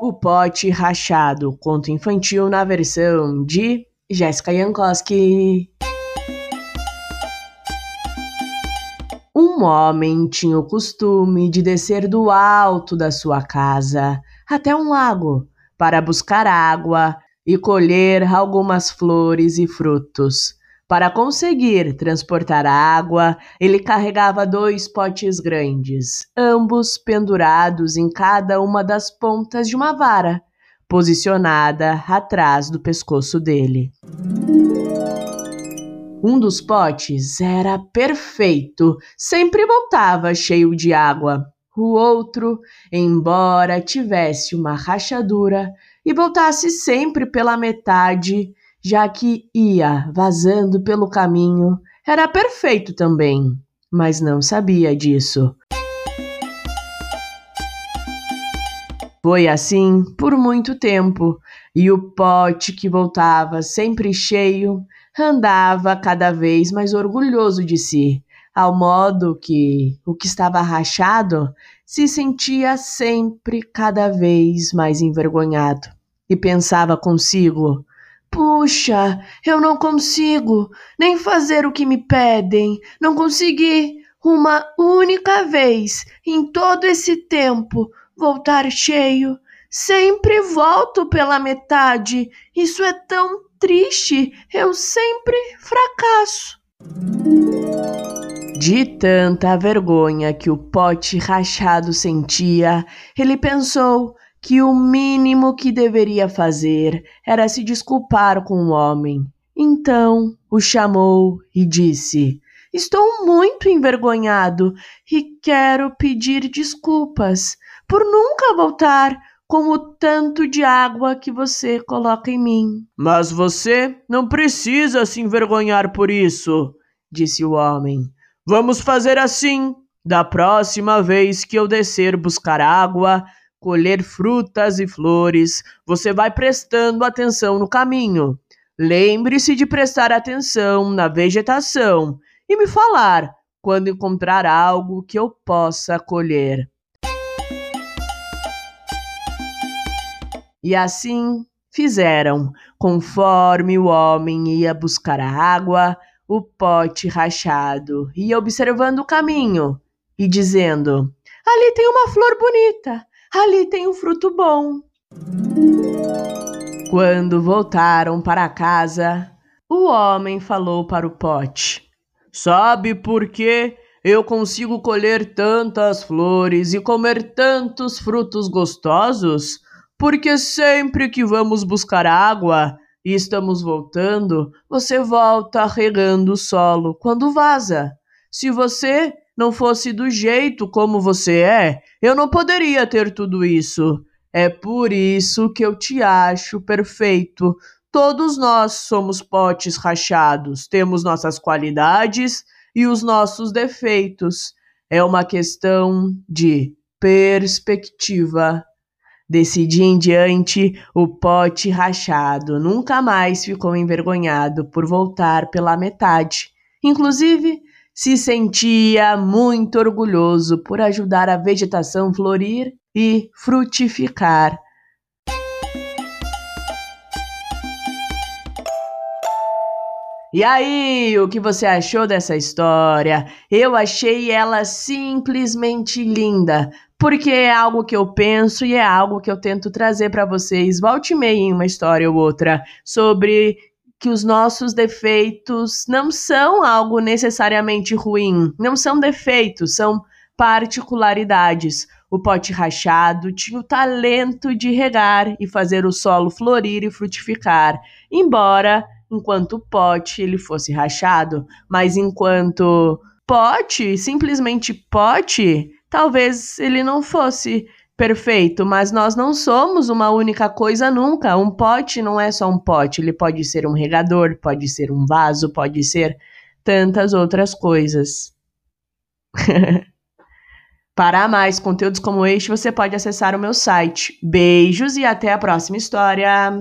O Pote Rachado, conto infantil na versão de Jéssica Jankowski. Um homem tinha o costume de descer do alto da sua casa até um lago para buscar água e colher algumas flores e frutos. Para conseguir transportar água, ele carregava dois potes grandes, ambos pendurados em cada uma das pontas de uma vara, posicionada atrás do pescoço dele. Um dos potes era perfeito, sempre voltava cheio de água. O outro, embora tivesse uma rachadura e voltasse sempre pela metade, já que ia vazando pelo caminho, era perfeito também, mas não sabia disso. Foi assim por muito tempo, e o pote que voltava sempre cheio andava cada vez mais orgulhoso de si, ao modo que o que estava rachado se sentia sempre cada vez mais envergonhado e pensava consigo: Puxa, eu não consigo nem fazer o que me pedem. Não consegui uma única vez em todo esse tempo voltar cheio. Sempre volto pela metade. Isso é tão triste. Eu sempre fracasso. De tanta vergonha que o pote rachado sentia, ele pensou que o mínimo que deveria fazer era se desculpar com o homem. Então o chamou e disse: Estou muito envergonhado e quero pedir desculpas por nunca voltar com o tanto de água que você coloca em mim. Mas você não precisa se envergonhar por isso, disse o homem. Vamos fazer assim. Da próxima vez que eu descer buscar água, colher frutas e flores, você vai prestando atenção no caminho. Lembre-se de prestar atenção na vegetação e me falar quando encontrar algo que eu possa colher. E assim fizeram, conforme o homem ia buscar a água, o pote rachado ia observando o caminho e dizendo: Ali tem uma flor bonita, Ali tem um fruto bom. Quando voltaram para casa, o homem falou para o pote: Sabe por que eu consigo colher tantas flores e comer tantos frutos gostosos? Porque sempre que vamos buscar água e estamos voltando, você volta regando o solo quando vaza. Se você não fosse do jeito como você é, eu não poderia ter tudo isso. É por isso que eu te acho perfeito. Todos nós somos potes rachados, temos nossas qualidades e os nossos defeitos. É uma questão de perspectiva. Desse dia em diante, o pote rachado nunca mais ficou envergonhado por voltar pela metade. Inclusive, se sentia muito orgulhoso por ajudar a vegetação florir e frutificar. E aí, o que você achou dessa história? Eu achei ela simplesmente linda, porque é algo que eu penso e é algo que eu tento trazer para vocês, volte e meia em uma história ou outra, sobre que os nossos defeitos não são algo necessariamente ruim, não são defeitos, são particularidades. O pote rachado tinha o talento de regar e fazer o solo florir e frutificar, embora enquanto pote ele fosse rachado, mas enquanto pote, simplesmente pote, talvez ele não fosse perfeito, mas nós não somos uma única coisa nunca. Um pote não é só um pote, ele pode ser um regador, pode ser um vaso, pode ser tantas outras coisas. Para mais conteúdos como este, você pode acessar o meu site. Beijos e até a próxima história!